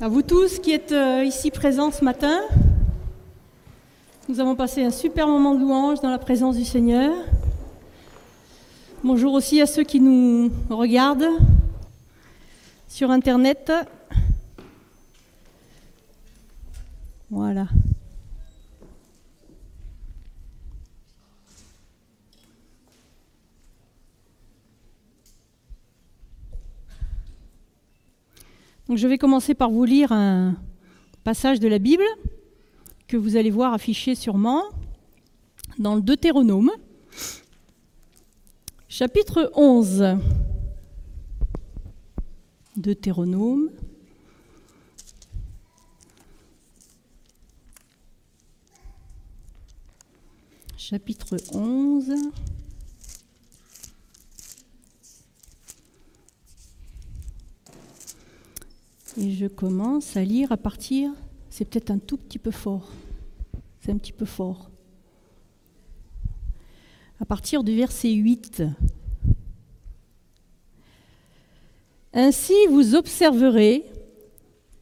À vous tous qui êtes euh, ici présents ce matin, nous avons passé un super moment de louange dans la présence du Seigneur. Bonjour aussi à ceux qui nous regardent sur Internet. Voilà. Donc je vais commencer par vous lire un passage de la Bible que vous allez voir affiché sûrement dans le Deutéronome, chapitre 11. Deutéronome. Chapitre 11. Et je commence à lire à partir, c'est peut-être un tout petit peu fort, c'est un petit peu fort. À partir du verset 8. Ainsi vous observerez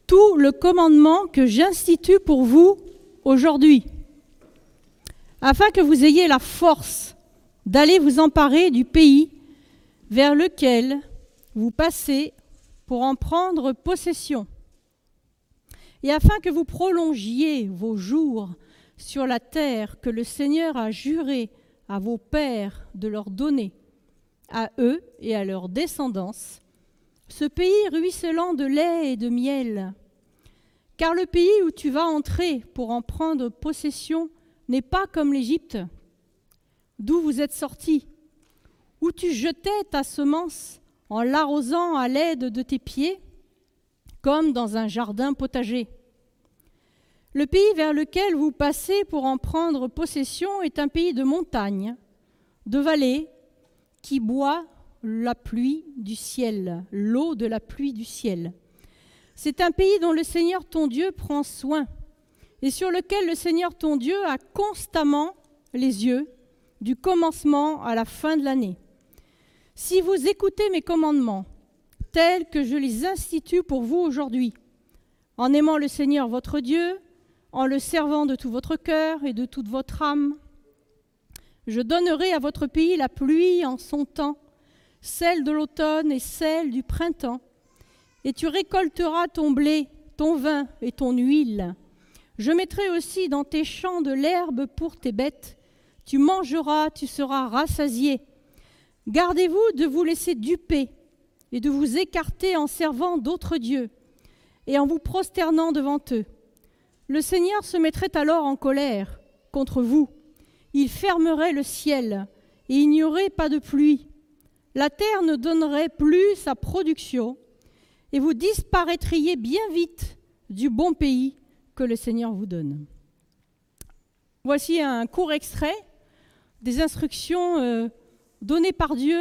tout le commandement que j'institue pour vous aujourd'hui, afin que vous ayez la force d'aller vous emparer du pays vers lequel vous passez pour en prendre possession, et afin que vous prolongiez vos jours sur la terre que le Seigneur a juré à vos pères de leur donner, à eux et à leur descendance, ce pays ruisselant de lait et de miel. Car le pays où tu vas entrer pour en prendre possession n'est pas comme l'Égypte, d'où vous êtes sortis, où tu jetais ta semence en l'arrosant à l'aide de tes pieds, comme dans un jardin potager. Le pays vers lequel vous passez pour en prendre possession est un pays de montagne, de vallées, qui boit la pluie du ciel, l'eau de la pluie du ciel. C'est un pays dont le Seigneur ton Dieu prend soin et sur lequel le Seigneur ton Dieu a constamment les yeux du commencement à la fin de l'année. Si vous écoutez mes commandements, tels que je les institue pour vous aujourd'hui, en aimant le Seigneur votre Dieu, en le servant de tout votre cœur et de toute votre âme, je donnerai à votre pays la pluie en son temps, celle de l'automne et celle du printemps, et tu récolteras ton blé, ton vin et ton huile. Je mettrai aussi dans tes champs de l'herbe pour tes bêtes. Tu mangeras, tu seras rassasié Gardez-vous de vous laisser duper et de vous écarter en servant d'autres dieux et en vous prosternant devant eux. Le Seigneur se mettrait alors en colère contre vous. Il fermerait le ciel et il n'y aurait pas de pluie. La terre ne donnerait plus sa production et vous disparaîtriez bien vite du bon pays que le Seigneur vous donne. Voici un court extrait des instructions euh, donné par Dieu,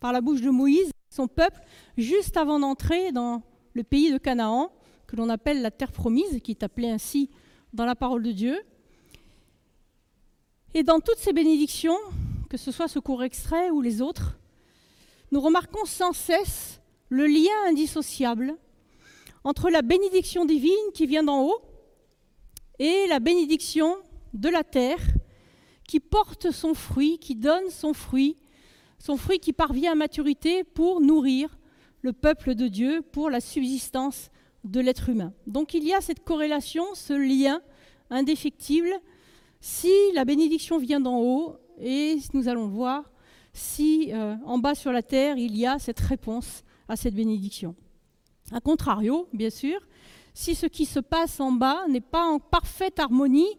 par la bouche de Moïse, son peuple, juste avant d'entrer dans le pays de Canaan, que l'on appelle la terre promise, qui est appelée ainsi dans la parole de Dieu. Et dans toutes ces bénédictions, que ce soit ce court extrait ou les autres, nous remarquons sans cesse le lien indissociable entre la bénédiction divine qui vient d'en haut et la bénédiction de la terre qui porte son fruit, qui donne son fruit, son fruit qui parvient à maturité pour nourrir le peuple de Dieu, pour la subsistance de l'être humain. Donc il y a cette corrélation, ce lien indéfectible, si la bénédiction vient d'en haut, et nous allons voir si euh, en bas sur la terre, il y a cette réponse à cette bénédiction. A contrario, bien sûr, si ce qui se passe en bas n'est pas en parfaite harmonie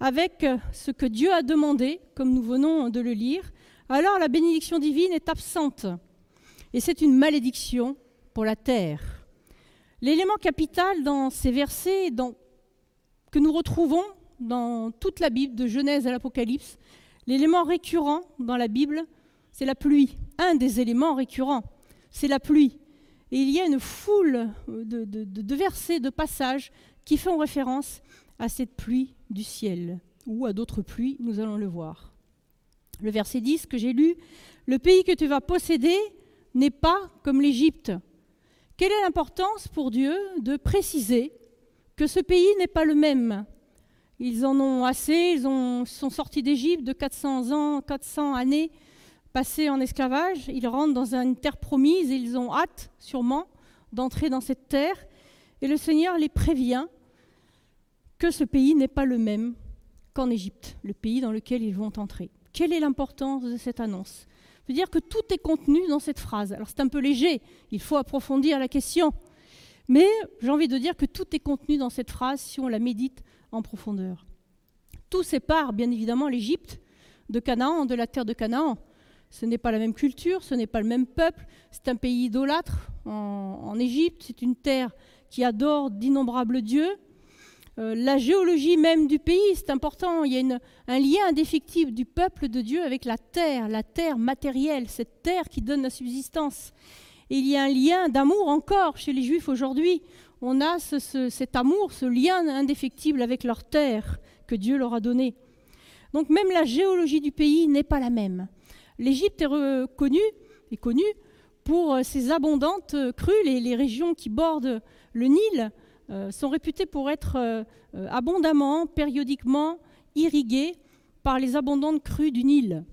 avec ce que Dieu a demandé, comme nous venons de le lire, alors la bénédiction divine est absente. Et c'est une malédiction pour la terre. L'élément capital dans ces versets que nous retrouvons dans toute la Bible, de Genèse à l'Apocalypse, l'élément récurrent dans la Bible, c'est la pluie. Un des éléments récurrents, c'est la pluie. Et il y a une foule de, de versets, de passages qui font référence à cette pluie du ciel, ou à d'autres pluies, nous allons le voir. Le verset 10 que j'ai lu, Le pays que tu vas posséder n'est pas comme l'Égypte, Quelle est l'importance pour Dieu de préciser que ce pays n'est pas le même? Ils en ont assez, ils ont, sont sortis d'Égypte de 400 ans, 400 années passées en esclavage, ils rentrent dans une terre promise et ils ont hâte, sûrement, d'entrer dans cette terre. Et le Seigneur les prévient que ce pays n'est pas le même qu'en Égypte, le pays dans lequel ils vont entrer. Quelle est l'importance de cette annonce? Je veux dire que tout est contenu dans cette phrase. Alors c'est un peu léger, il faut approfondir la question. Mais j'ai envie de dire que tout est contenu dans cette phrase si on la médite en profondeur. Tout sépare bien évidemment l'Égypte de Canaan, de la terre de Canaan. Ce n'est pas la même culture, ce n'est pas le même peuple, c'est un pays idolâtre en Égypte, c'est une terre qui adore d'innombrables dieux, euh, la géologie même du pays, c'est important. Il y a un lien indéfectible du peuple de Dieu avec la terre, la terre matérielle, cette terre qui donne la subsistance. Et il y a un lien d'amour encore chez les Juifs aujourd'hui. On a cet amour, ce lien indéfectible avec leur terre que Dieu leur a donné. Donc même la géologie du pays n'est pas la même. L'Égypte est reconnue, est connue pour ses abondantes crues, les régions qui bordent le Nil sont réputés pour être euh, euh, abondamment, périodiquement irrigués par les abondantes crues du Nil.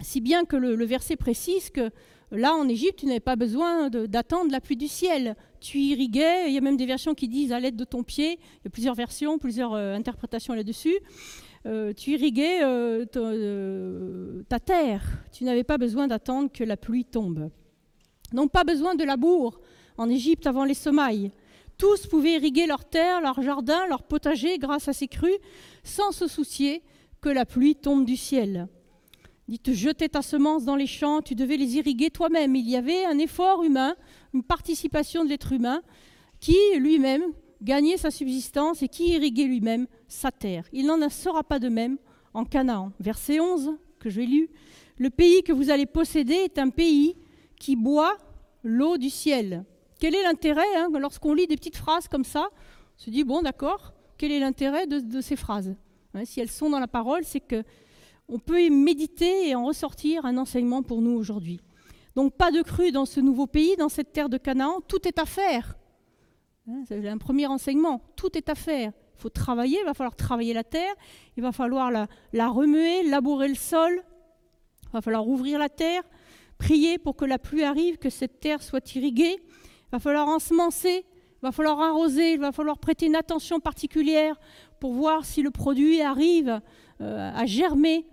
Si bien que le, verset précise que là, en Égypte, tu n'avais pas besoin d'attendre la pluie du ciel. Tu irriguais, il y a même des versions qui disent à l'aide de ton pied, il y a plusieurs versions, plusieurs interprétations là-dessus. tu irriguais ta terre. Tu n'avais pas besoin d'attendre que la pluie tombe. Donc pas besoin de labour en Égypte avant les semailles. Tous pouvaient irriguer leurs terres, leurs jardins, leurs potagers grâce à ces crues, sans se soucier que la pluie tombe du ciel. Dites, jeter ta semence dans les champs, tu devais les irriguer toi-même. Il y avait un effort humain, une participation de l'être humain qui lui-même gagnait sa subsistance et qui irriguait lui-même sa terre. Il n'en sera pas de même en Canaan. Verset 11 que j'ai lu. Le pays que vous allez posséder est un pays qui boit l'eau du ciel. Quel est l'intérêt hein, lorsqu'on lit des petites phrases comme ça On se dit, bon, d'accord, quel est l'intérêt de, ces phrases hein, Si elles sont dans la parole, c'est que on peut y méditer et en ressortir un enseignement pour nous aujourd'hui. Donc pas de crue dans ce nouveau pays, dans cette terre de Canaan, tout est à faire. Hein, c'est un premier enseignement, tout est à faire. Il faut travailler, il va falloir travailler la terre, il va falloir la, la remuer, labourer le sol, il va falloir ouvrir la terre, prier pour que la pluie arrive, que cette terre soit irriguée, va falloir ensemencer, il va falloir arroser, il va falloir prêter une attention particulière pour voir si le produit arrive euh, à germer.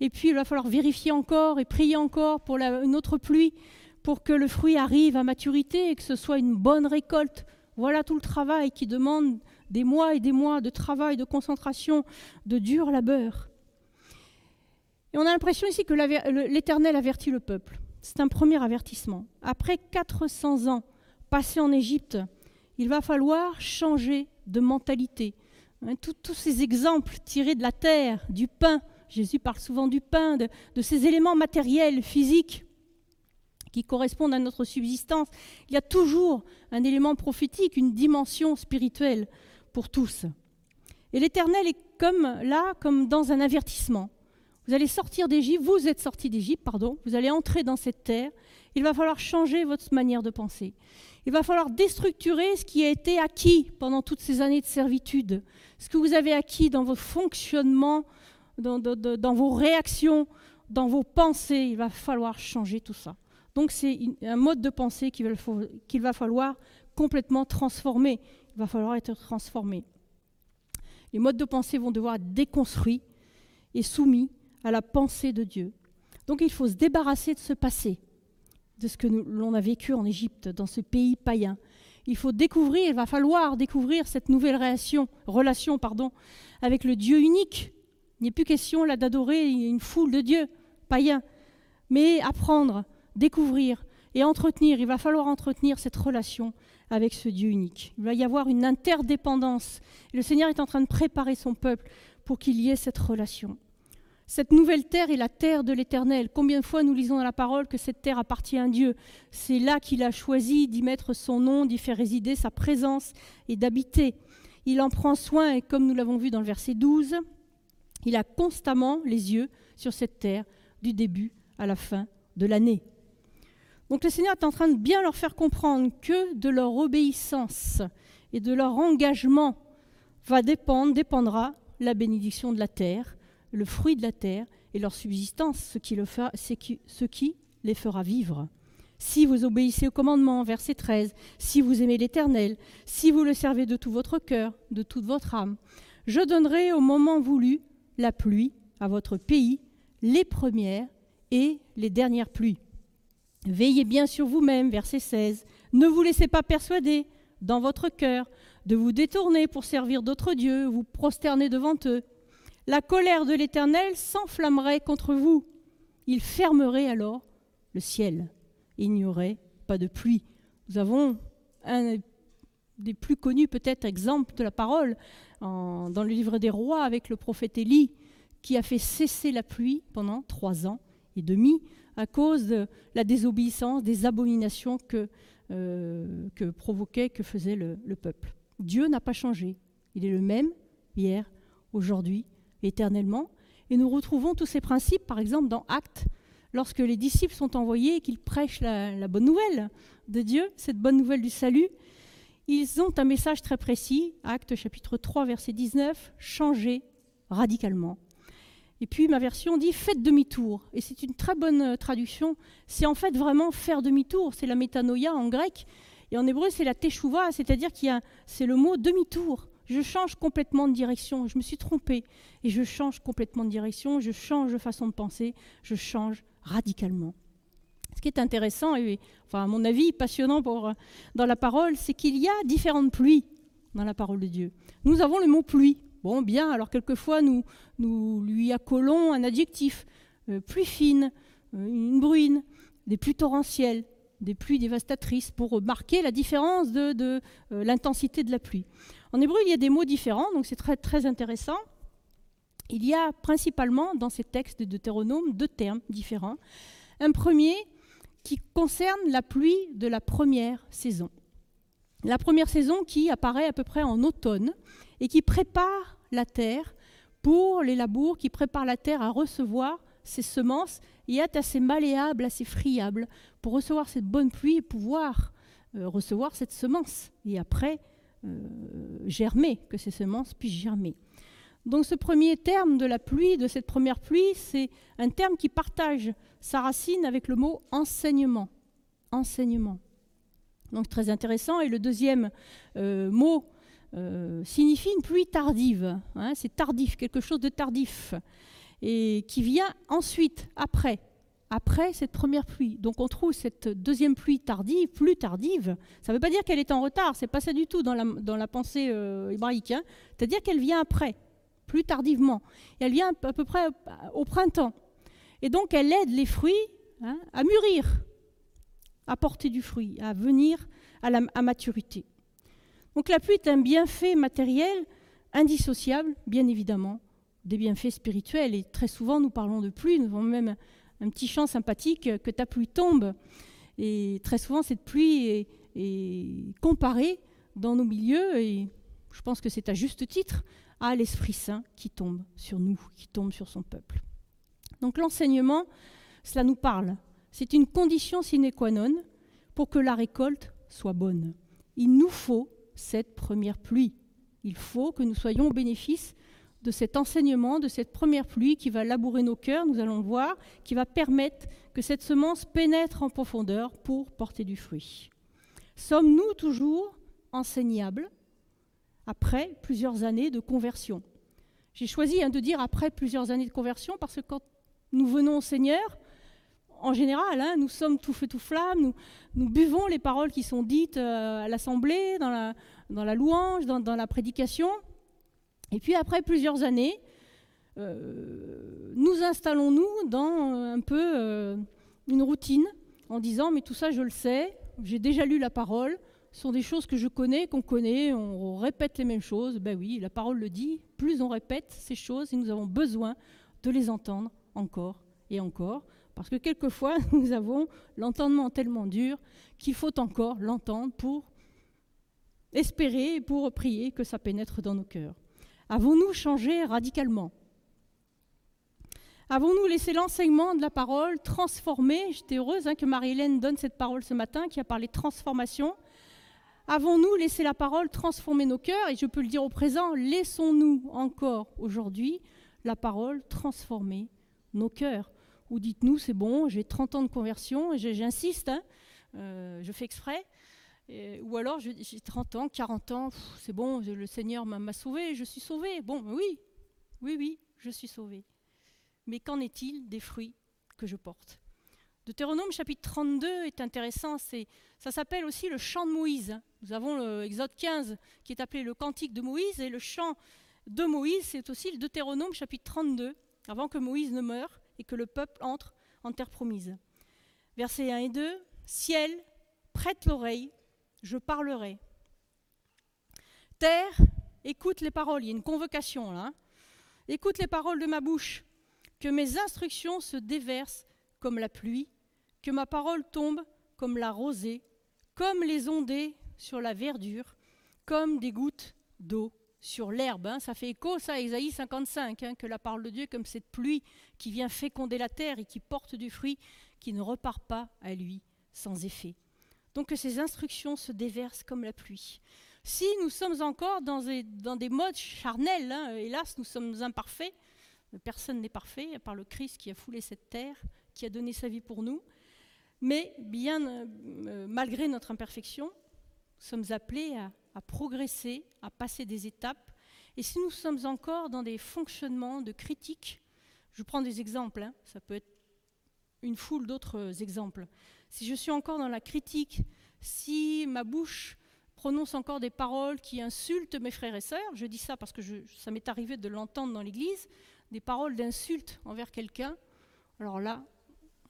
Et puis il va falloir vérifier encore et prier encore pour une autre pluie pour que le fruit arrive à maturité et que ce soit une bonne récolte. Voilà tout le travail qui demande des mois et des mois de travail, de concentration, de dur labeur. Et on a l'impression ici que l'Éternel avertit le peuple. C'est un premier avertissement. Après 400 ans passer en Égypte, il va falloir changer de mentalité. Hein, tous ces exemples tirés de la terre, du pain, Jésus parle souvent du pain, de, ces éléments matériels, physiques, qui correspondent à notre subsistance. Il y a toujours un élément prophétique, une dimension spirituelle pour tous. Et l'Éternel est comme là, comme dans un avertissement. Vous allez sortir d'Égypte, vous êtes sortis d'Égypte, pardon, vous allez entrer dans cette terre. Il va falloir changer votre manière de penser. Il va falloir déstructurer ce qui a été acquis pendant toutes ces années de servitude, ce que vous avez acquis dans vos fonctionnements, dans, vos réactions, dans vos pensées. Il va falloir changer tout ça. Donc c'est un mode de pensée qu'il va, falloir complètement transformer. Il va falloir être transformé. Les modes de pensée vont devoir être déconstruits et soumis à la pensée de Dieu. Donc il faut se débarrasser de ce passé de ce que l'on a vécu en Égypte, dans ce pays païen. Il faut découvrir, il va falloir découvrir cette nouvelle relation, relation pardon, avec le Dieu unique. Il n'est plus question là d'adorer une foule de dieux païens, mais apprendre, découvrir et entretenir. Il va falloir entretenir cette relation avec ce Dieu unique. Il va y avoir une interdépendance. Le Seigneur est en train de préparer son peuple pour qu'il y ait cette relation. Cette nouvelle terre est la terre de l'Éternel. Combien de fois nous lisons dans la parole que cette terre appartient à Dieu? C'est là qu'il a choisi d'y mettre son nom, d'y faire résider sa présence et d'habiter. Il en prend soin et comme nous l'avons vu dans le verset 12, il a constamment les yeux sur cette terre du début à la fin de l'année. Donc le Seigneur est en train de bien leur faire comprendre que de leur obéissance et de leur engagement va dépendre, dépendra la bénédiction de la terre, le fruit de la terre et leur subsistance, ce qui, les fera vivre. Si vous obéissez au commandement, verset 13, si vous aimez l'Éternel, si vous le servez de tout votre cœur, de toute votre âme, je donnerai au moment voulu la pluie à votre pays, les premières et les dernières pluies. Veillez bien sur vous-même, verset 16. Ne vous laissez pas persuader dans votre cœur de vous détourner pour servir d'autres dieux, vous prosterner devant eux. La colère de l'Éternel s'enflammerait contre vous. Il fermerait alors le ciel. Il n'y aurait pas de pluie. Nous avons un des plus connus peut-être exemples de la parole dans le livre des rois avec le prophète Élie qui a fait cesser la pluie pendant trois ans et demi à cause de la désobéissance, des abominations que, euh, que provoquait, que faisait le, peuple. Dieu n'a pas changé. Il est le même hier, aujourd'hui, éternellement. Et nous retrouvons tous ces principes, par exemple, dans Actes, lorsque les disciples sont envoyés et qu'ils prêchent la, bonne nouvelle de Dieu, cette bonne nouvelle du salut. Ils ont un message très précis, Actes chapitre 3, verset 19, changer radicalement et puis ma version dit faites demi-tour. Et c'est une très bonne traduction. C'est en fait vraiment faire demi-tour. C'est la métanoïa en grec. Et en hébreu, c'est la teshuva, c'est-à-dire qu'il y a, c'est le mot demi-tour. Je change complètement de direction. Je me suis trompé. Et je change complètement de direction. Je change de façon de penser. Je change radicalement. Ce qui est intéressant, et à mon avis, passionnant pour, euh, dans la parole, c'est qu'il y a différentes pluies dans la parole de Dieu. Nous avons le mot pluie. Bon, bien, alors quelquefois nous, nous lui accolons un adjectif, euh, pluie fine, euh, une bruine, des pluies torrentielles, des pluies dévastatrices, pour marquer la différence de, de euh, l'intensité de la pluie. En hébreu, il y a des mots différents, donc c'est très, très intéressant. Il y a principalement dans ces textes de Deutéronome deux termes différents. Un premier qui concerne la pluie de la première saison. La première saison qui apparaît à peu près en automne et qui prépare la terre pour les labours, qui prépare la terre à recevoir ses semences et est assez malléable, assez friable pour recevoir cette bonne pluie et pouvoir euh, recevoir cette semence et après germer, que ces semences puissent germer. Donc ce premier terme de la pluie, de cette première pluie, c'est un terme qui partage sa racine avec le mot enseignement. Enseignement. Donc très intéressant. Et le deuxième euh, mot euh, signifie une pluie tardive. Hein, c'est tardif, quelque chose de tardif. Et qui vient ensuite, après, après cette première pluie. Donc on trouve cette deuxième pluie tardive, plus tardive. Ça ne veut pas dire qu'elle est en retard, c'est pas ça du tout dans la, dans la pensée euh, hébraïque. Hein. C'est-à-dire qu'elle vient après, plus tardivement. Et elle vient à peu près au printemps. Et donc elle aide les fruits hein, à mûrir, à porter du fruit, à venir à à maturité. Donc la pluie est un bienfait matériel indissociable, bien évidemment, des bienfaits spirituels. Et très souvent, nous parlons de pluie, nous avons même un petit chant sympathique que ta pluie tombe. Et très souvent, cette pluie est, comparée dans nos milieux, et je pense que c'est à juste titre, à l'Esprit Saint qui tombe sur nous, qui tombe sur son peuple. Donc l'enseignement, cela nous parle. C'est une condition sine qua non pour que la récolte soit bonne. Il nous faut cette première pluie. Il faut que nous soyons au bénéfice de cet enseignement, de cette première pluie qui va labourer nos cœurs, nous allons voir, qui va permettre que cette semence pénètre en profondeur pour porter du fruit. Sommes-nous toujours enseignables après plusieurs années de conversion? J'ai choisi hein, de dire après plusieurs années de conversion parce que quand nous venons au Seigneur, en général, hein, nous sommes tout feu tout flamme, nous, buvons les paroles qui sont dites euh, à l'assemblée, dans la, dans la louange, dans, la prédication. Et puis après plusieurs années, euh, nous installons-nous dans euh, un peu une routine en disant mais tout ça je le sais, j'ai déjà lu la parole, ce sont des choses que je connais, qu'on connaît, on répète les mêmes choses. Ben oui, la parole le dit, plus on répète ces choses et nous avons besoin de les entendre encore et encore parce que quelquefois, nous avons l'entendement tellement dur qu'il faut encore l'entendre pour espérer et pour prier que ça pénètre dans nos cœurs. Avons-nous changé radicalement? Avons-nous laissé l'enseignement de la parole transformer? J'étais heureuse hein, que Marie-Hélène donne cette parole ce matin qui a parlé transformation. Avons-nous laissé la parole transformer nos cœurs? Et je peux le dire au présent, laissons-nous encore aujourd'hui la parole transformer nos cœurs Ou dites-nous, c'est bon, j'ai 30 ans de conversion, j'insiste, hein, euh, je fais exprès. Ou alors j'ai 30 ans, 40 ans, c'est bon, le Seigneur m'a sauvé, je suis sauvé. Bon, oui, oui, oui, je suis sauvé. Mais qu'en est-il des fruits que je porte? Deutéronome chapitre 32 est intéressant, ça s'appelle aussi le chant de Moïse. Nous avons l'Exode 15 qui est appelé le cantique de Moïse et le chant de Moïse, c'est aussi le Deutéronome chapitre 32, avant que Moïse ne meure et que le peuple entre en terre promise. Versets 1 et 2, Ciel, prête l'oreille, je parlerai. Terre, écoute les paroles, il y a une convocation là. Hein. Écoute les paroles de ma bouche, que mes instructions se déversent comme la pluie que ma parole tombe comme la rosée, comme les ondées sur la verdure, comme des gouttes d'eau sur l'herbe. Hein. Ça fait écho, à Ésaïe 55, hein, que la parole de Dieu comme cette pluie qui vient féconder la terre et qui porte du fruit, qui ne repart pas à lui sans effet. Donc que ces instructions se déversent comme la pluie. Si nous sommes encore dans des, modes charnels, hein, hélas, nous sommes imparfaits, personne n'est parfait, à part le Christ qui a foulé cette terre, qui a donné sa vie pour nous, mais bien euh, malgré notre imperfection, nous sommes appelés à, progresser, à passer des étapes. Et si nous sommes encore dans des fonctionnements de critique, je prends des exemples, hein, ça peut être une foule d'autres exemples. Si je suis encore dans la critique, si ma bouche prononce encore des paroles qui insultent mes frères et sœurs, je dis ça parce que ça m'est arrivé de l'entendre dans l'Église, des paroles d'insulte envers quelqu'un, alors là,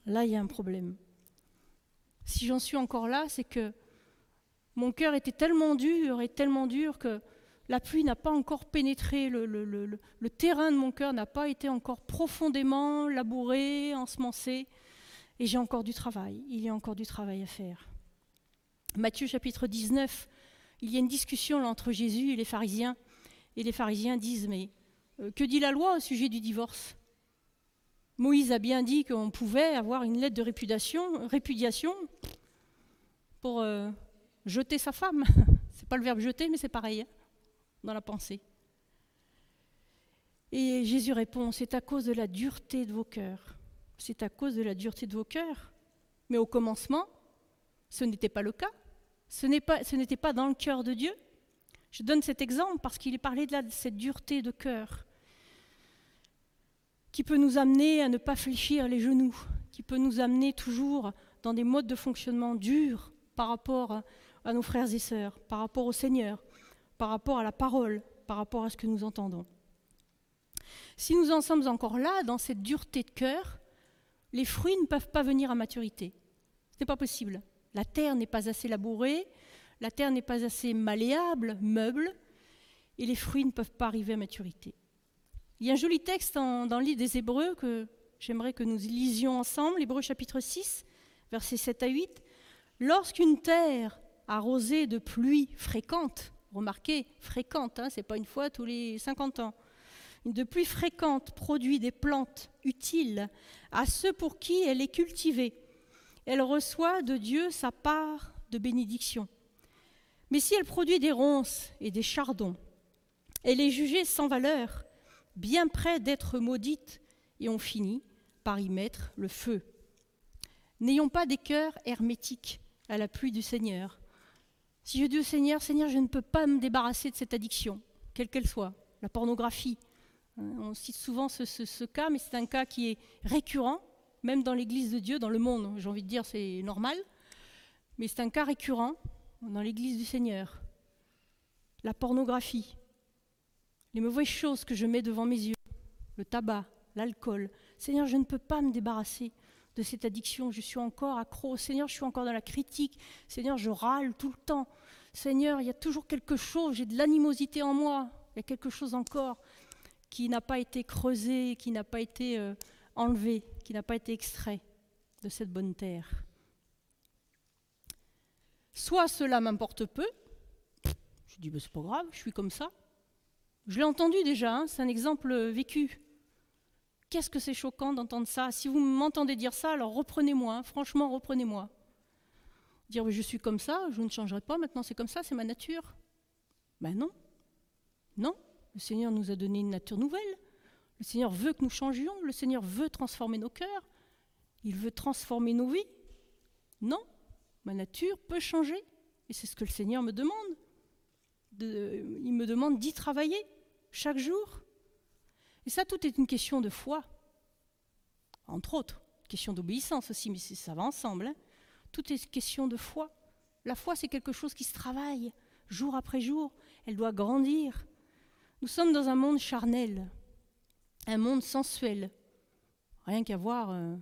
là, il y a un problème. Si j'en suis encore là, c'est que mon cœur était tellement dur et tellement dur que la pluie n'a pas encore pénétré, le, terrain de mon cœur n'a pas été encore profondément labouré, ensemencé, et j'ai encore du travail, il y a encore du travail à faire. Matthieu chapitre 19, il y a une discussion entre Jésus et les pharisiens, et les pharisiens disent, mais euh, que dit la loi au sujet du divorce? Moïse a bien dit qu'on pouvait avoir une lettre de répudiation, répudiation pour euh, jeter sa femme. C'est pas le verbe jeter, mais c'est pareil hein, dans la pensée. Et Jésus répond c'est à cause de la dureté de vos cœurs. C'est à cause de la dureté de vos cœurs. Mais au commencement, ce n'était pas le cas. Ce n'était pas, dans le cœur de Dieu. Je donne cet exemple parce qu'il est parlé de, de cette dureté de cœur qui peut nous amener à ne pas fléchir les genoux, qui peut nous amener toujours dans des modes de fonctionnement durs par rapport à nos frères et sœurs, par rapport au Seigneur, par rapport à la parole, par rapport à ce que nous entendons. Si nous en sommes encore là, dans cette dureté de cœur, les fruits ne peuvent pas venir à maturité. Ce n'est pas possible. La terre n'est pas assez labourée, la terre n'est pas assez malléable, meuble, et les fruits ne peuvent pas arriver à maturité. Il y a un joli texte dans le livre des Hébreux que j'aimerais que nous lisions ensemble, Hébreux chapitre 6, versets 7 à 8. Lorsqu'une terre arrosée de pluie fréquente, remarquez, fréquente, hein, ce n'est pas une fois tous les 50 ans, de pluie fréquente produit des plantes utiles à ceux pour qui elle est cultivée, elle reçoit de Dieu sa part de bénédiction. Mais si elle produit des ronces et des chardons, elle est jugée sans valeur bien près d'être maudite, et on finit par y mettre le feu. N'ayons pas des cœurs hermétiques à la pluie du Seigneur. Si je dis au Seigneur, Seigneur, je ne peux pas me débarrasser de cette addiction, quelle qu'elle soit, la pornographie. Hein, on cite souvent ce, cas, mais c'est un cas qui est récurrent, même dans l'Église de Dieu, dans le monde, j'ai envie de dire c'est normal, mais c'est un cas récurrent dans l'Église du Seigneur. La pornographie, les mauvaises choses que je mets devant mes yeux, le tabac, l'alcool. Seigneur, je ne peux pas me débarrasser de cette addiction. Je suis encore accro. Seigneur, je suis encore dans la critique. Seigneur, je râle tout le temps. Seigneur, il y a toujours quelque chose. J'ai de l'animosité en moi. Il y a quelque chose encore qui n'a pas été creusé, qui n'a pas été euh, enlevé, qui n'a pas été extrait de cette bonne terre. Soit cela m'importe peu. Je dis, ben, c'est pas grave, je suis comme ça. Je l'ai entendu déjà, hein, c'est un exemple vécu. Qu'est-ce que c'est choquant d'entendre ça? Si vous m'entendez dire ça, alors reprenez-moi, hein. franchement, reprenez-moi. Dire je suis comme ça, je ne changerai pas, maintenant c'est comme ça, c'est ma nature. Ben non, non, le Seigneur nous a donné une nature nouvelle. Le Seigneur veut que nous changions, le Seigneur veut transformer nos cœurs, il veut transformer nos vies. Non, ma nature peut changer, et c'est ce que le Seigneur me demande. il me demande d'y travailler chaque jour. Et ça, tout est une question de foi, entre autres, question d'obéissance aussi, mais ça va ensemble. Hein. Tout est question de foi. La foi, c'est quelque chose qui se travaille jour après jour. Elle doit grandir. Nous sommes dans un monde charnel, un monde sensuel. Rien qu'à voir, euh,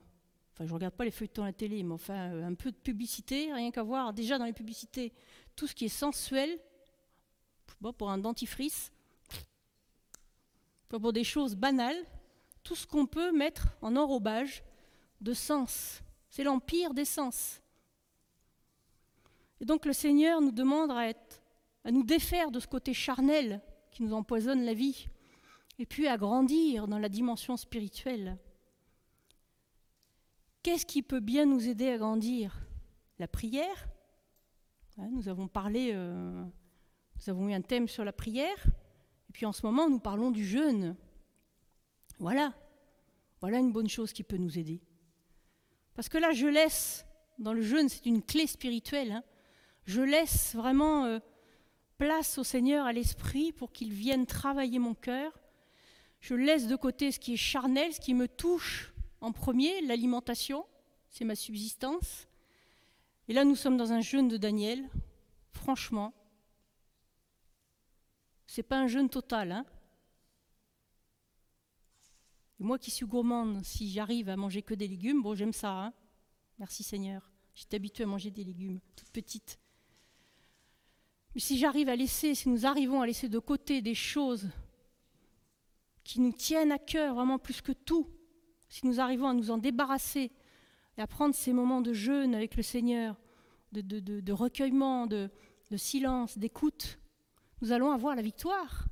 enfin je ne regarde pas les feuilletons à la télé, mais enfin euh, un peu de publicité, rien qu'à voir déjà dans les publicités, tout ce qui est sensuel, pour un dentifrice, pour des choses banales, tout ce qu'on peut mettre en enrobage de sens. C'est l'empire des sens. Et donc le Seigneur nous demande à nous défaire de ce côté charnel qui nous empoisonne la vie, et puis à grandir dans la dimension spirituelle. Qu'est-ce qui peut bien nous aider à grandir? La prière. Nous avons parlé, euh, nous avons eu un thème sur la prière, et puis en ce moment nous parlons du jeûne. Voilà, voilà une bonne chose qui peut nous aider. Parce que là, je laisse, dans le jeûne, c'est une clé spirituelle, hein, je laisse vraiment euh, place au Seigneur, à l'Esprit, pour qu'il vienne travailler mon cœur. Je laisse de côté ce qui est charnel, ce qui me touche en premier, l'alimentation, c'est ma subsistance. Et là, nous sommes dans un jeûne de Daniel. Franchement, c'est pas un jeûne total. Hein moi qui suis gourmande, si j'arrive à manger que des légumes, bon, j'aime ça. Hein Merci Seigneur. J'étais habituée à manger des légumes, toutes petites. Si j'arrive à laisser, si nous arrivons à laisser de côté des choses qui nous tiennent à cœur vraiment plus que tout, si nous arrivons à nous en débarrasser et à prendre ces moments de jeûne avec le Seigneur, de, recueillement, de, silence, d'écoute, nous allons avoir la victoire.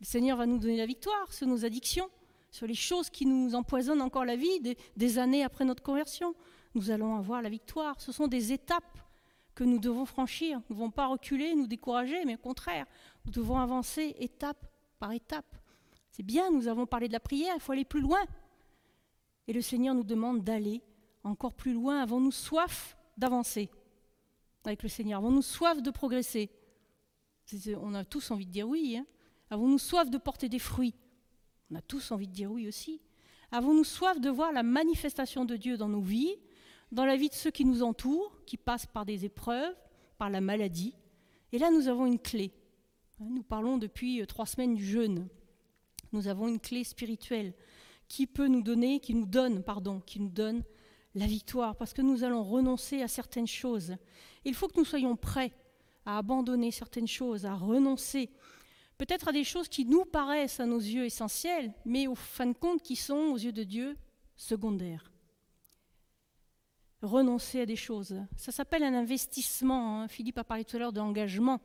Le Seigneur va nous donner la victoire sur nos addictions, sur les choses qui nous empoisonnent encore la vie des années après notre conversion. Nous allons avoir la victoire. Ce sont des étapes que nous devons franchir. Nous ne devons pas reculer, nous décourager, mais au contraire, nous devons avancer étape par étape. C'est bien, nous avons parlé de la prière, il faut aller plus loin. Et le Seigneur nous demande d'aller encore plus loin. Avons-nous soif d'avancer avec le Seigneur? Avons-nous soif de progresser? On a tous envie de dire oui. Hein. Avons-nous soif de porter des fruits? On a tous envie de dire oui aussi. Avons-nous soif de voir la manifestation de Dieu dans nos vies? Dans la vie de ceux qui nous entourent, qui passent par des épreuves, par la maladie. Et là, nous avons une clé. Nous parlons depuis euh, trois semaines du jeûne. Nous avons une clé spirituelle qui peut nous donner, qui nous donne, pardon, qui nous donne la victoire, parce que nous allons renoncer à certaines choses. Il faut que nous soyons prêts à abandonner certaines choses, à renoncer, peut-être à des choses qui nous paraissent à nos yeux essentielles, mais au fin de compte qui sont aux yeux de Dieu secondaires renoncer à des choses. Ça s'appelle un investissement. Hein. Philippe a parlé tout à l'heure d'engagement.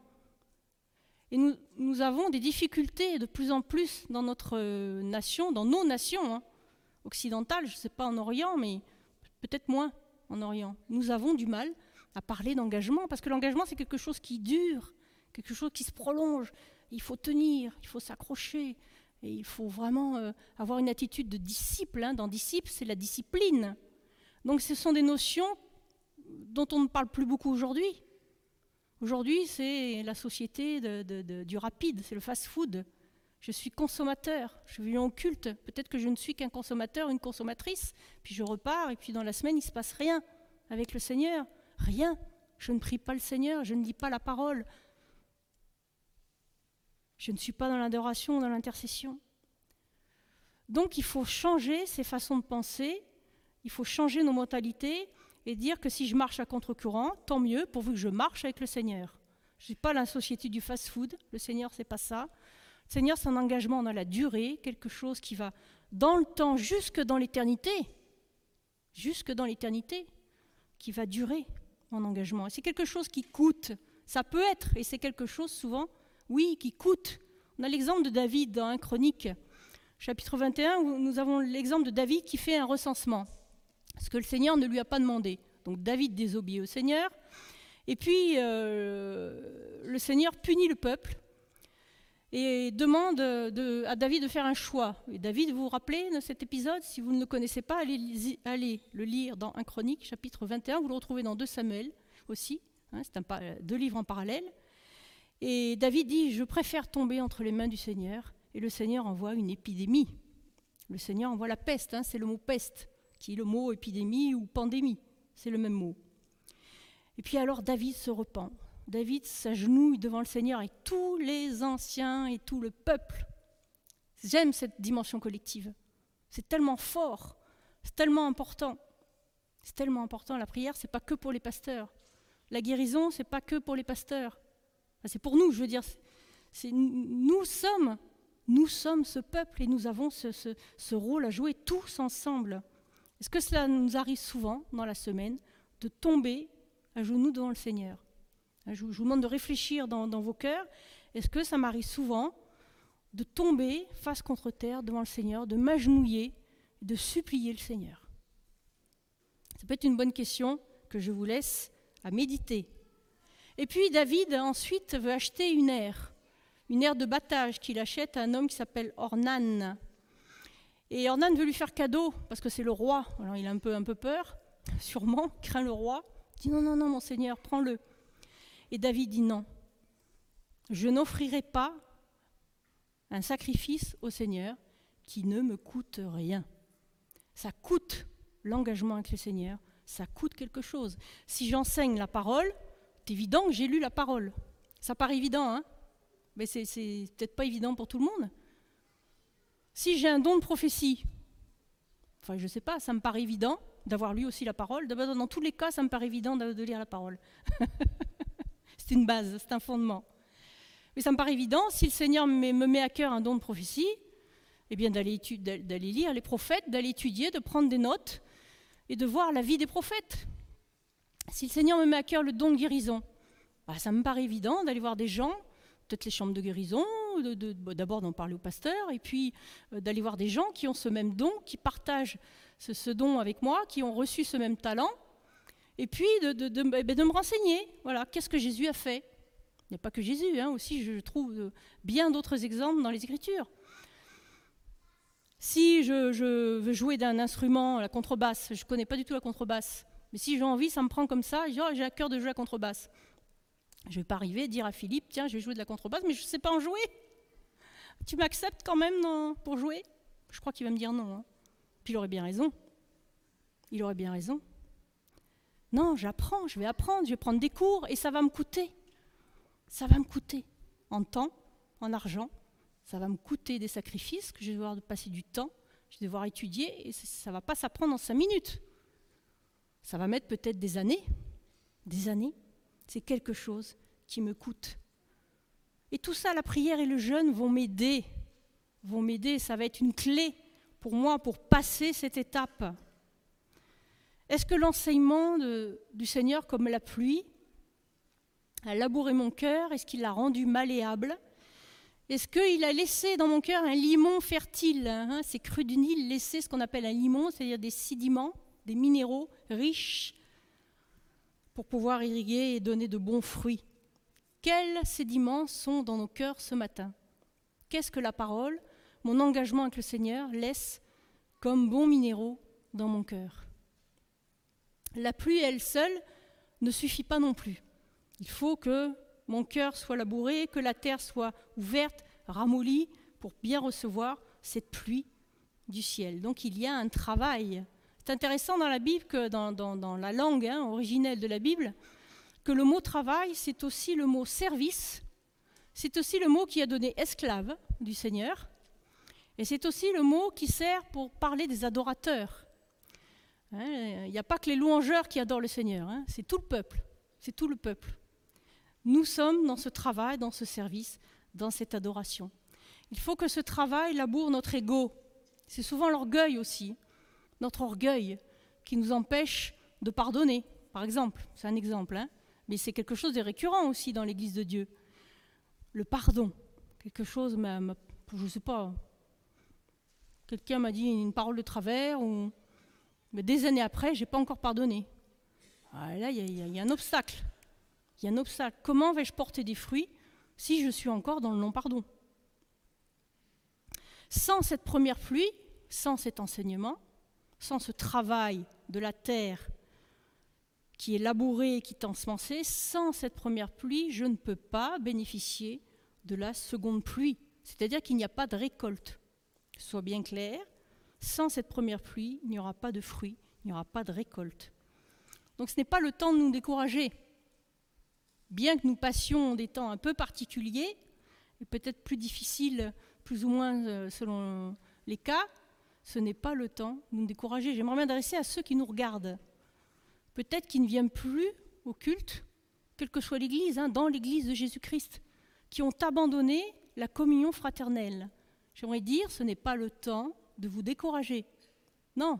Et nous, avons des difficultés de plus en plus dans notre euh, nation, dans nos nations hein. occidentales, je ne sais pas en Orient, mais peut-être moins en Orient. Nous avons du mal à parler d'engagement, parce que l'engagement, c'est quelque chose qui dure, quelque chose qui se prolonge. Il faut tenir, il faut s'accrocher, et il faut vraiment euh, avoir une attitude de disciple. Hein. Dans disciple, c'est la discipline. Donc ce sont des notions dont on ne parle plus beaucoup aujourd'hui. Aujourd'hui, c'est la société du rapide, c'est le fast-food. Je suis consommateur, je viens au culte. Peut-être que je ne suis qu'un consommateur, une consommatrice, puis je repars, et puis dans la semaine, il ne se passe rien avec le Seigneur. Rien. Je ne prie pas le Seigneur, je ne dis pas la parole. Je ne suis pas dans l'adoration, dans l'intercession. Donc il faut changer ces façons de penser il faut changer nos mentalités et dire que si je marche à contre-courant, tant mieux, pourvu que je marche avec le Seigneur. Je ne suis pas la société du fast-food, le Seigneur, c'est pas ça. Le Seigneur, c'est un engagement dans la durée, quelque chose qui va dans le temps, jusque dans l'éternité, jusque dans l'éternité, qui va durer, mon engagement. C'est quelque chose qui coûte. Ça peut être, et c'est quelque chose souvent, oui, qui coûte. On a l'exemple de David dans un chronique. chapitre 21, où nous avons l'exemple de David qui fait un recensement, ce que le Seigneur ne lui a pas demandé. Donc David désobéit au Seigneur, et puis euh, le Seigneur punit le peuple et demande à David de faire un choix. Et David, vous vous rappelez de cet épisode? Si vous ne le connaissez pas, allez, allez, le lire dans 1 Chronique, chapitre 21. Vous le retrouvez dans 2 Samuel aussi. Hein, c'est deux livres en parallèle. Et David dit Je préfère tomber entre les mains du Seigneur. Et le Seigneur envoie une épidémie. Le Seigneur envoie la peste. Hein, c'est le mot peste, qui est le mot épidémie ou pandémie. C'est le même mot. Et puis alors David se repent. David s'agenouille devant le Seigneur et tous les anciens et tout le peuple. J'aime cette dimension collective. C'est tellement fort, c'est tellement important. C'est tellement important. La prière, c'est pas que pour les pasteurs. La guérison, c'est pas que pour les pasteurs. c'est pour nous, je veux dire. nous sommes, nous sommes ce peuple et nous avons ce, ce rôle à jouer tous ensemble. Est-ce que cela nous arrive souvent dans la semaine de tomber à genoux devant le Seigneur? Je, vous demande de réfléchir dans, vos cœurs. Est-ce que ça m'arrive souvent de tomber face contre terre devant le Seigneur, de m'agenouiller, de supplier le Seigneur? Ça peut être une bonne question que je vous laisse à méditer. Et puis David ensuite veut acheter une aire, une aire de battage qu'il achète à un homme qui s'appelle Ornan. Et Ornan veut lui faire cadeau parce que c'est le roi. Alors il a un peu, peur, sûrement, craint le roi. Il dit non, non, non, mon Seigneur, prends-le. Et David dit non. Je n'offrirai pas un sacrifice au Seigneur qui ne me coûte rien. Ça coûte l'engagement avec le Seigneur, ça coûte quelque chose. Si j'enseigne la parole, c'est évident que j'ai lu la parole. Ça paraît évident, hein Mais c'est peut-être pas évident pour tout le monde. Si j'ai un don de prophétie, enfin je ne sais pas, ça me paraît évident d'avoir lu aussi la parole. Dans tous les cas, ça me paraît évident de lire la parole. C'est une base, c'est un fondement. Mais ça me paraît évident, si le Seigneur me met à cœur un don de prophétie, eh bien d'aller lire les prophètes, d'aller étudier, de prendre des notes et de voir la vie des prophètes. Si le Seigneur me met à cœur le don de guérison, bah, ça me paraît évident d'aller voir des gens, peut-être les chambres de guérison, d'abord d'en parler au pasteur, et puis euh, d'aller voir des gens qui ont ce même don, qui partagent ce don avec moi, qui ont reçu ce même talent, et puis de, eh ben, me renseigner. Voilà, qu'est-ce que Jésus a fait? Il n'y a pas que Jésus, hein, aussi je trouve euh, bien d'autres exemples dans les Écritures. Si je, veux jouer d'un instrument, la contrebasse, je ne connais pas du tout la contrebasse, mais si j'ai envie, ça me prend comme ça, oh, j'ai à cœur de jouer la contrebasse. Je ne vais pas arriver à dire à Philippe, tiens, je vais jouer de la contrebasse, mais je ne sais pas en jouer. Tu m'acceptes quand même pour jouer? Je crois qu'il va me dire non. Hein. Puis il aurait bien raison. Il aurait bien raison. Non, j'apprends, je vais apprendre, je vais prendre des cours et ça va me coûter. Ça va me coûter en temps, en argent, ça va me coûter des sacrifices, que je vais devoir passer du temps, je vais devoir étudier et ça ne va pas s'apprendre en cinq minutes. Ça va mettre peut-être des années, des années. C'est quelque chose qui me coûte. Et tout ça, la prière et le jeûne vont m'aider, vont m'aider, ça va être une clé pour moi pour passer cette étape. Est-ce que l'enseignement du Seigneur, comme la pluie, a labouré mon cœur? Est-ce qu'il l'a rendu malléable? Est-ce qu'il a laissé dans mon cœur un limon fertile hein? Ces crues du Nil laissaient ce qu'on appelle un limon, c'est-à-dire des sédiments, des minéraux riches pour pouvoir irriguer et donner de bons fruits. Quels sédiments sont dans nos cœurs ce matin? Qu'est-ce que la parole, mon engagement avec le Seigneur, laisse comme bons minéraux dans mon cœur? La pluie elle seule ne suffit pas non plus. Il faut que mon cœur soit labouré, que la terre soit ouverte, ramollie, pour bien recevoir cette pluie du ciel. Donc il y a un travail. C'est intéressant dans la Bible que dans, la langue hein, originelle de la Bible, que le mot travail, c'est aussi le mot service, c'est aussi le mot qui a donné esclave du Seigneur, et c'est aussi le mot qui sert pour parler des adorateurs. Hein, il n'y a pas que les louangeurs qui adorent le Seigneur, hein, c'est tout le peuple. C'est tout le peuple. Nous sommes dans ce travail, dans ce service, dans cette adoration. Il faut que ce travail laboure notre ego. C'est souvent l'orgueil aussi, notre orgueil qui nous empêche de pardonner, par exemple. C'est un exemple, hein. Mais c'est quelque chose de récurrent aussi dans l'Église de Dieu. Le pardon, quelque chose, je ne sais pas, quelqu'un m'a dit une parole de travers, ou mais des années après, je n'ai pas encore pardonné. Ah, là, il y, y, a un obstacle. Il y a un obstacle. Comment vais-je porter des fruits si je suis encore dans le non-pardon? Sans cette première pluie, sans cet enseignement, sans ce travail de la terre qui est labouré et qui est ensemencé, sans cette première pluie, je ne peux pas bénéficier de la seconde pluie. C'est-à-dire qu'il n'y a pas de récolte. Soit bien clair, sans cette première pluie, il n'y aura pas de fruits, il n'y aura pas de récolte. Donc ce n'est pas le temps de nous décourager. Bien que nous passions des temps un peu particuliers, et peut-être plus difficiles, plus ou moins euh, selon les cas, ce n'est pas le temps de nous décourager. J'aimerais m'adresser à ceux qui nous regardent. Peut-être qu'ils ne viennent plus au culte, quelle que soit l'Église, hein, dans l'Église de Jésus-Christ, qui ont abandonné la communion fraternelle. J'aimerais dire, ce n'est pas le temps de vous décourager. Non,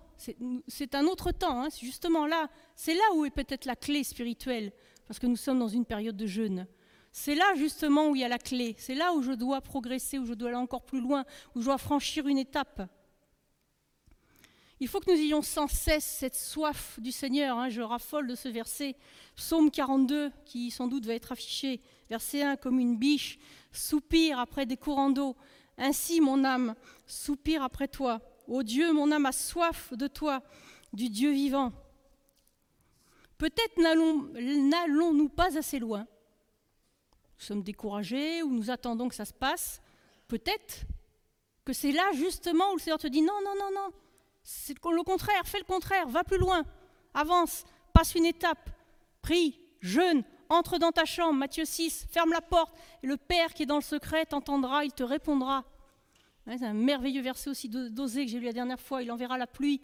c'est un autre temps. Hein, c'est justement là, c'est là où est peut-être la clé spirituelle, parce que nous sommes dans une période de jeûne. C'est là justement où il y a la clé. C'est là où je dois progresser, où je dois aller encore plus loin, où je dois franchir une étape. Il faut que nous ayons sans cesse cette soif du Seigneur. Hein. je raffole de ce verset, Psaume 42, qui sans doute va être affiché. Verset 1, comme une biche soupire après des courants d'eau. Ainsi mon âme soupire après toi. Ô Dieu, mon âme a soif de toi, du Dieu vivant. Peut-être n'allons-nous pas assez loin? Nous sommes découragés ou nous attendons que ça se passe. Peut-être que c'est là justement où le Seigneur te dit non, non, non, non, c'est le contraire, fais le contraire, va plus loin, avance, passe une étape, prie, jeûne, entre dans ta chambre, Matthieu 6, ferme la porte, et le Père qui est dans le secret t'entendra, il te répondra. C'est un merveilleux verset aussi d'Osée que j'ai lu la dernière fois, il enverra la pluie,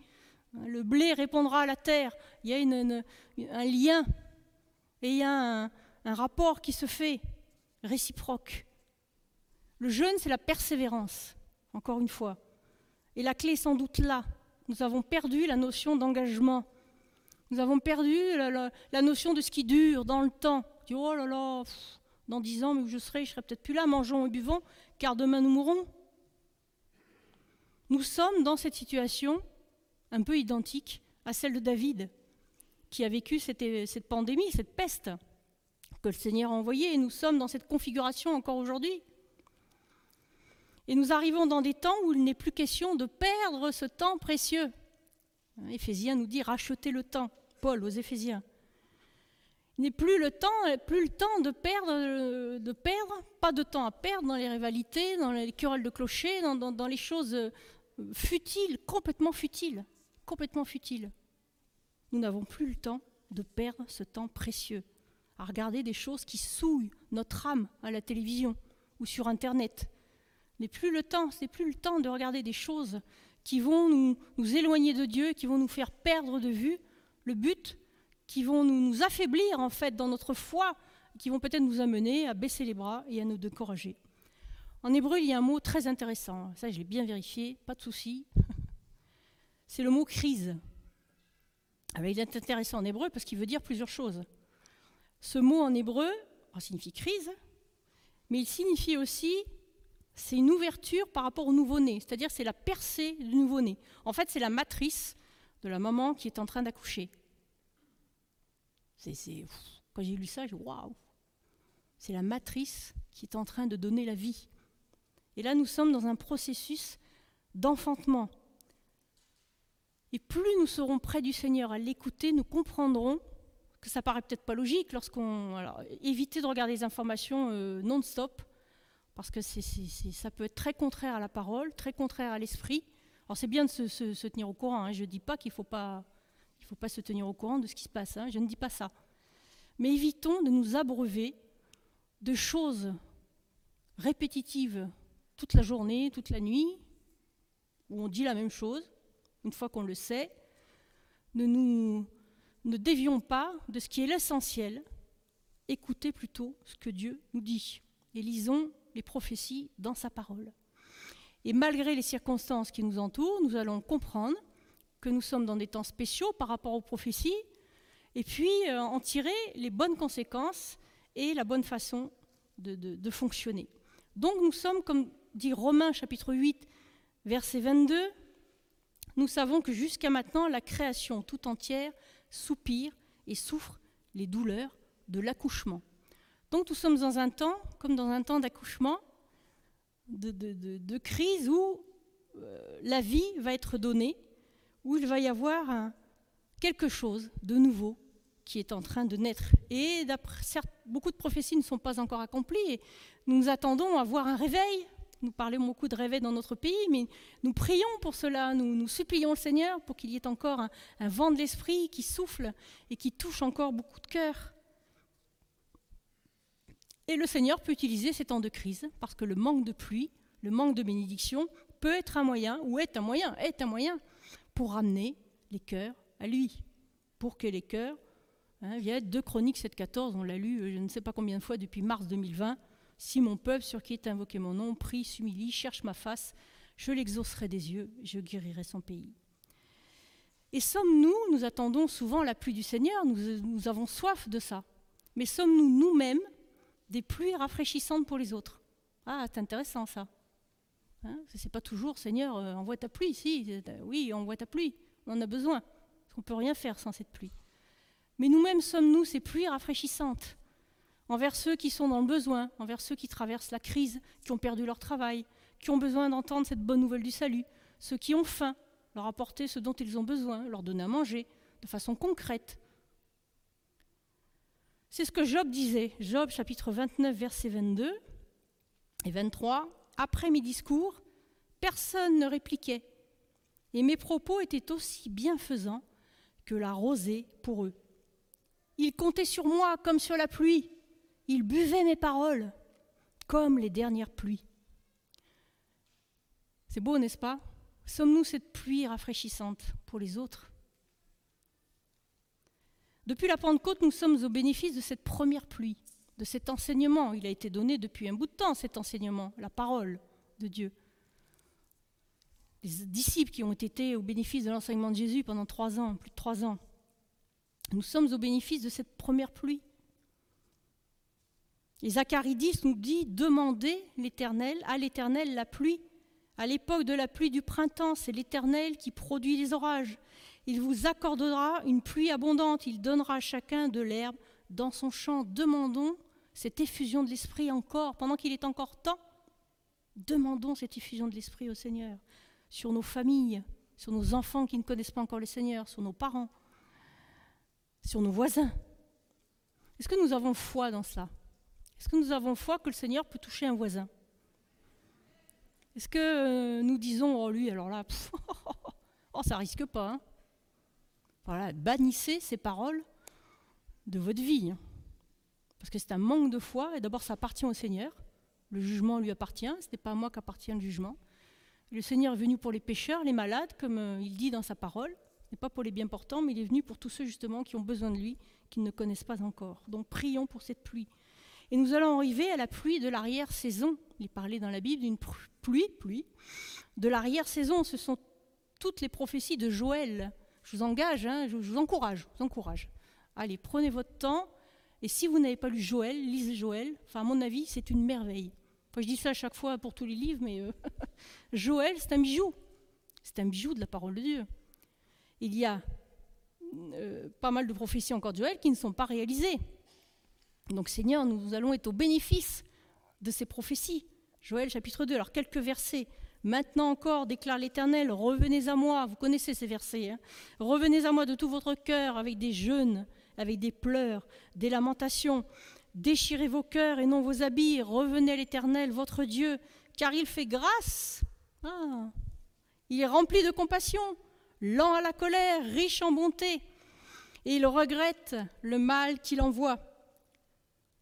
le blé répondra à la terre, il y a un lien, et il y a un, un rapport qui se fait réciproque. Le jeûne, c'est la persévérance, encore une fois. Et la clé est sans doute là, nous avons perdu la notion d'engagement. Nous avons perdu la, notion de ce qui dure dans le temps. oh là là, dans dix ans, où je serai, je serai peut-être plus là, mangeons et buvons, car demain nous mourrons. Nous sommes dans cette situation un peu identique à celle de David, qui a vécu cette pandémie, cette peste que le Seigneur a envoyée, et nous sommes dans cette configuration encore aujourd'hui. Et nous arrivons dans des temps où il n'est plus question de perdre ce temps précieux. Éphésiens nous dit racheter le temps, Paul aux Éphésiens. Il n'est plus le temps, plus le temps de perdre, pas de temps à perdre dans les rivalités, dans les querelles de clochers, dans, les choses euh, futiles, complètement futiles. Nous n'avons plus le temps de perdre ce temps précieux à regarder des choses qui souillent notre âme à la télévision ou sur Internet, n'est plus le temps, c'est plus le temps de regarder des choses qui vont nous, nous, éloigner de Dieu, qui vont nous faire perdre de vue le but, qui vont nous, nous affaiblir en fait dans notre foi, qui vont peut-être nous amener à baisser les bras et à nous décourager. En hébreu, il y a un mot très intéressant, ça je l'ai bien vérifié, pas de souci. C'est le mot crise. Ah ben, il est intéressant en hébreu parce qu'il veut dire plusieurs choses. Ce mot en hébreu signifie crise, mais il signifie aussi c'est une ouverture par rapport au nouveau-né, c'est-à-dire c'est la percée du nouveau-né. En fait, c'est la matrice de la maman qui est en train d'accoucher. quand j'ai lu ça, j'ai waouh C'est la matrice qui est en train de donner la vie. Et là, nous sommes dans un processus d'enfantement. Et plus nous serons près du Seigneur à l'écouter, nous comprendrons que ça paraît peut-être pas logique lorsqu'on. Alors, de regarder des informations euh, non-stop parce que ça peut être très contraire à la parole, très contraire à l'esprit. Alors c'est bien de se, tenir au courant, hein. je ne dis pas qu'il ne faut, pas, se tenir au courant de ce qui se passe, hein. je ne dis pas ça. Mais évitons de nous abreuver de choses répétitives toute la journée, toute la nuit, où on dit la même chose, une fois qu'on le sait. Ne nous ne dévions pas de ce qui est l'essentiel, écoutez plutôt ce que Dieu nous dit. Et lisons les prophéties dans sa parole. Et malgré les circonstances qui nous entourent, nous allons comprendre que nous sommes dans des temps spéciaux par rapport aux prophéties, et puis euh, en tirer les bonnes conséquences et la bonne façon de, fonctionner. Donc nous sommes, comme dit Romains chapitre 8, verset 22, nous savons que jusqu'à maintenant, la création tout entière soupire et souffre les douleurs de l'accouchement. Donc nous sommes dans un temps, comme dans un temps d'accouchement, de, crise où euh, la vie va être donnée, où il va y avoir quelque chose de nouveau qui est en train de naître. Et certes, beaucoup de prophéties ne sont pas encore accomplies. Et nous attendons à voir un réveil. Nous parlons beaucoup de réveil dans notre pays, mais nous prions pour cela. Nous, nous supplions le Seigneur pour qu'il y ait encore un vent de l'esprit qui souffle et qui touche encore beaucoup de cœurs. Et le Seigneur peut utiliser ces temps de crise parce que le manque de pluie, le manque de bénédiction peut être un moyen, ou est un moyen, est un moyen pour ramener les cœurs à lui, pour que les cœurs Hein, a 2 Chroniques 7.14, on l'a lu euh, je ne sais pas combien de fois depuis mars 2020. Si mon peuple sur qui est invoqué mon nom prie, s'humilie, cherche ma face, je l'exaucerai des yeux, je guérirai son pays. Et sommes-nous, nous attendons souvent la pluie du Seigneur, nous, avons soif de ça, mais sommes-nous nous-mêmes des pluies rafraîchissantes pour les autres Ah, c'est intéressant ça. Hein c'est pas toujours, Seigneur, euh, envoie ta pluie, si, oui, envoie ta pluie, on en a besoin, qu'on ne peut rien faire sans cette pluie. Mais nous-mêmes sommes-nous ces pluies rafraîchissantes envers ceux qui sont dans le besoin, envers ceux qui traversent la crise, qui ont perdu leur travail, qui ont besoin d'entendre cette bonne nouvelle du salut, ceux qui ont faim, leur apporter ce dont ils ont besoin, leur donner à manger de façon concrète. C'est ce que Job disait, Job chapitre 29 verset 22 et 23. Après mes discours, personne ne répliquait, et mes propos étaient aussi bienfaisants que la rosée pour eux. Ils comptaient sur moi comme sur la pluie. Ils buvaient mes paroles comme les dernières pluies. C'est beau, n'est-ce pas? Sommes-nous cette pluie rafraîchissante pour les autres? Depuis la Pentecôte, nous sommes au bénéfice de cette première pluie, de cet enseignement. Il a été donné depuis un bout de temps, cet enseignement, la parole de Dieu. Les disciples qui ont été au bénéfice de l'enseignement de Jésus pendant trois ans, plus de trois ans. Nous sommes au bénéfice de cette première pluie. Et Zacharie 10 nous dit Demandez l'Éternel, à l'Éternel la pluie. À l'époque de la pluie du printemps, c'est l'Éternel qui produit les orages. Il vous accordera une pluie abondante, il donnera à chacun de l'herbe dans son champ. Demandons cette effusion de l'Esprit encore, pendant qu'il est encore temps. Demandons cette effusion de l'Esprit au Seigneur sur nos familles, sur nos enfants qui ne connaissent pas encore le Seigneur, sur nos parents, sur nos voisins. Est-ce que nous avons foi dans cela? Est-ce que nous avons foi que le Seigneur peut toucher un voisin? Est-ce que euh, nous disons, oh lui, alors là, oh, ça risque pas. Hein bannissez ces paroles de votre vie. Hein. Parce que c'est un manque de foi, et d'abord ça appartient au Seigneur. Le jugement lui appartient, ce n'est pas à moi qu'appartient le jugement. Le Seigneur est venu pour les pécheurs, les malades, comme euh, il dit dans sa parole n'est pas pour les bien portants, mais il est venu pour tous ceux justement qui ont besoin de lui, qui ne connaissent pas encore. Donc prions pour cette pluie. Et nous allons arriver à la pluie de l'arrière-saison. Il est parlé dans la Bible d'une pluie, pluie, de l'arrière-saison. Ce sont toutes les prophéties de Joël. Je vous engage, hein, je vous encourage, je vous encourage. Allez, prenez votre temps. Et si vous n'avez pas lu Joël, lisez Joël. Enfin, à mon avis, c'est une merveille. Je dis ça à chaque fois pour tous les livres, mais euh, Joël, c'est un bijou. C'est un bijou de la parole de Dieu il y a euh, pas mal de prophéties encore de Joël qui ne sont pas réalisées. Donc Seigneur, nous allons être au bénéfice de ces prophéties. Joël chapitre 2, alors quelques versets. Maintenant encore, déclare l'Éternel, revenez à moi, vous connaissez ces versets, hein. revenez à moi de tout votre cœur avec des jeûnes, avec des pleurs, des lamentations. Déchirez vos cœurs et non vos habits, revenez l'Éternel, votre Dieu, car il fait grâce. Ah, il est rempli de compassion, lent à la colère, riche en bonté, et il regrette le mal qu'il envoie.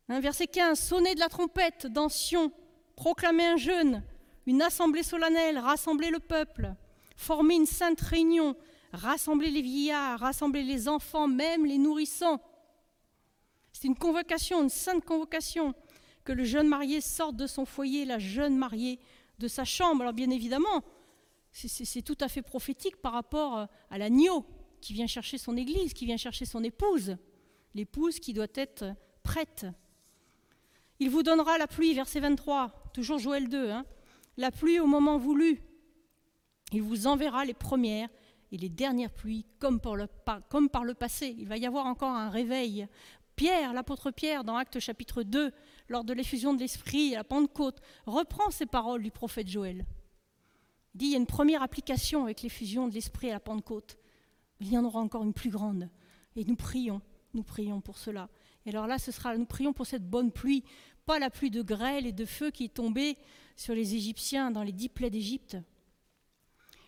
verset 15, sonnez de la trompette dans Sion, proclamez un jeûne, une assemblée solennelle, rassemblez le peuple, formez une sainte réunion, rassemblez les vieillards, rassemblez les enfants, même les nourrissants. C'est une convocation, une sainte convocation, que le jeune marié sorte de son foyer, la jeune mariée de sa chambre. Alors bien évidemment, c'est tout à fait prophétique par rapport euh, à l'agneau qui vient chercher son église, qui vient chercher son épouse, l'épouse qui doit être prête. Il vous donnera la pluie, verset 23, toujours Joël 2, hein. La pluie au moment voulu. Il vous enverra les premières et les dernières pluies comme, par le passé. Il va y avoir encore un réveil. Pierre, l'apôtre Pierre, dans Actes chapitre 2, lors de l'effusion de l'Esprit à la Pentecôte, reprend ces paroles du prophète Joël. Il dit il y a une première application avec l'effusion de l'Esprit à la Pentecôte. Il y en aura encore une plus grande. Et nous prions, nous prions pour cela. Et alors là, ce sera, nous prions pour cette bonne pluie, pas la pluie de grêle et de feu qui est tombée sur les Égyptiens dans les dix plaies d'Égypte.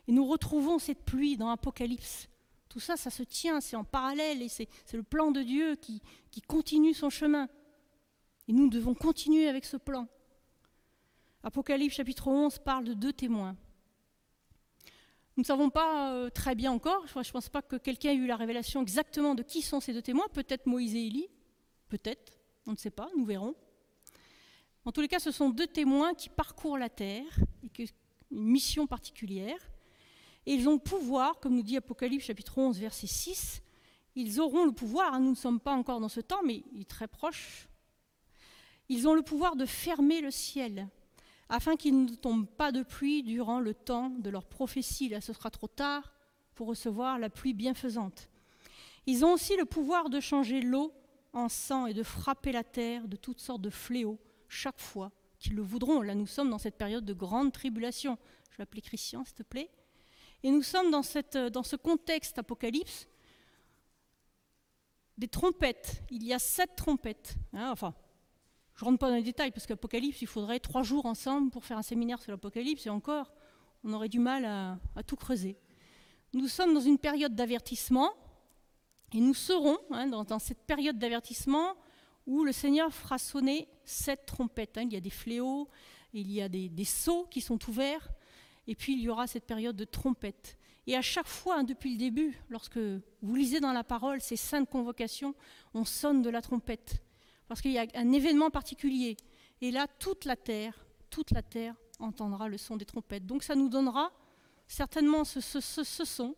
Et nous retrouvons cette pluie dans Apocalypse. Tout ça, ça se tient, c'est en parallèle et c'est le plan de Dieu qui, continue son chemin. Et nous devons continuer avec ce plan. Apocalypse chapitre 11 parle de deux témoins. Nous ne savons pas euh, très bien encore, je ne pense pas que quelqu'un ait eu la révélation exactement de qui sont ces deux témoins, peut-être Moïse et Élie, peut-être, on ne sait pas, nous verrons. En tous les cas, ce sont deux témoins qui parcourent la terre, une mission particulière. Et ils ont le pouvoir, comme nous dit Apocalypse chapitre 11, verset 6, ils auront le pouvoir, hein, nous ne sommes pas encore dans ce temps, mais il est très proche, ils ont le pouvoir de fermer le ciel afin qu'il ne tombe pas de pluie durant le temps de leur prophétie. Là, ce sera trop tard pour recevoir la pluie bienfaisante. Ils ont aussi le pouvoir de changer l'eau en sang et de frapper la terre de toutes sortes de fléaux chaque fois qu'ils le voudront. Là, nous sommes dans cette période de grande tribulation. Je vais appeler Christian, s'il te plaît. Et nous sommes dans, dans ce contexte apocalypse des trompettes. Il y a sept trompettes. Hein, enfin, je ne rentre pas dans les détails parce qu'Apocalypse, il faudrait trois jours ensemble pour faire un séminaire sur l'Apocalypse et encore, on aurait du mal à, tout creuser. Nous sommes dans une période d'avertissement et nous serons hein, dans, cette période d'avertissement où le Seigneur fera sonner sept trompettes. Hein. Il y a des fléaux, il y a des, des sceaux qui sont ouverts et puis il y aura cette période de trompette. Et à chaque fois, hein, depuis le début, lorsque vous lisez dans la parole ces saintes convocations, on sonne de la trompette parce qu'il y a un événement particulier. Et là, toute la terre, toute la terre entendra le son des trompettes. Donc ça nous donnera certainement ce, ce, ce son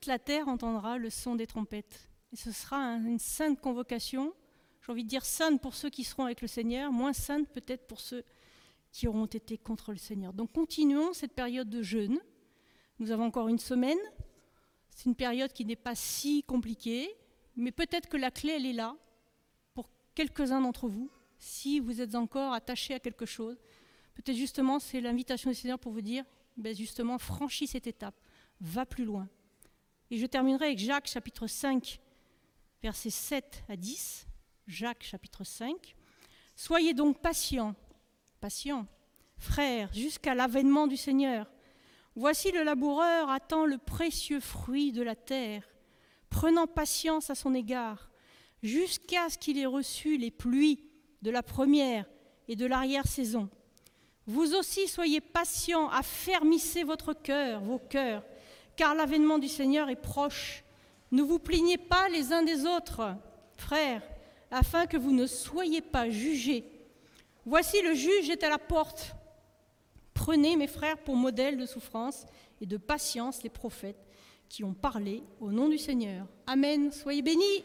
toute la terre entendra le son des trompettes. Et ce sera une sainte convocation. J'ai envie de dire sainte pour ceux qui seront avec le Seigneur, moins sainte peut-être pour ceux qui auront été contre le Seigneur. Donc continuons cette période de jeûne. Nous avons encore une semaine. C'est une période qui n'est pas si compliquée, mais peut-être que la clé, elle est là pour quelques-uns d'entre vous, si vous êtes encore attachés à quelque chose. Peut-être justement, c'est l'invitation du Seigneur pour vous dire, ben justement, franchis cette étape, va plus loin. Et je terminerai avec Jacques chapitre 5, versets 7 à 10. Jacques chapitre 5. Soyez donc patients, patients, frères, jusqu'à l'avènement du Seigneur. Voici le laboureur attend le précieux fruit de la terre, prenant patience à son égard, jusqu'à ce qu'il ait reçu les pluies de la première et de l'arrière-saison. Vous aussi soyez patients, affermissez votre cœur, vos cœurs, car l'avènement du Seigneur est proche. Ne vous plaignez pas les uns des autres, frères, afin que vous ne soyez pas jugés. Voici le juge est à la porte. Prenez, mes frères, pour modèle de souffrance et de patience les prophètes qui ont parlé au nom du Seigneur. Amen. Soyez bénis.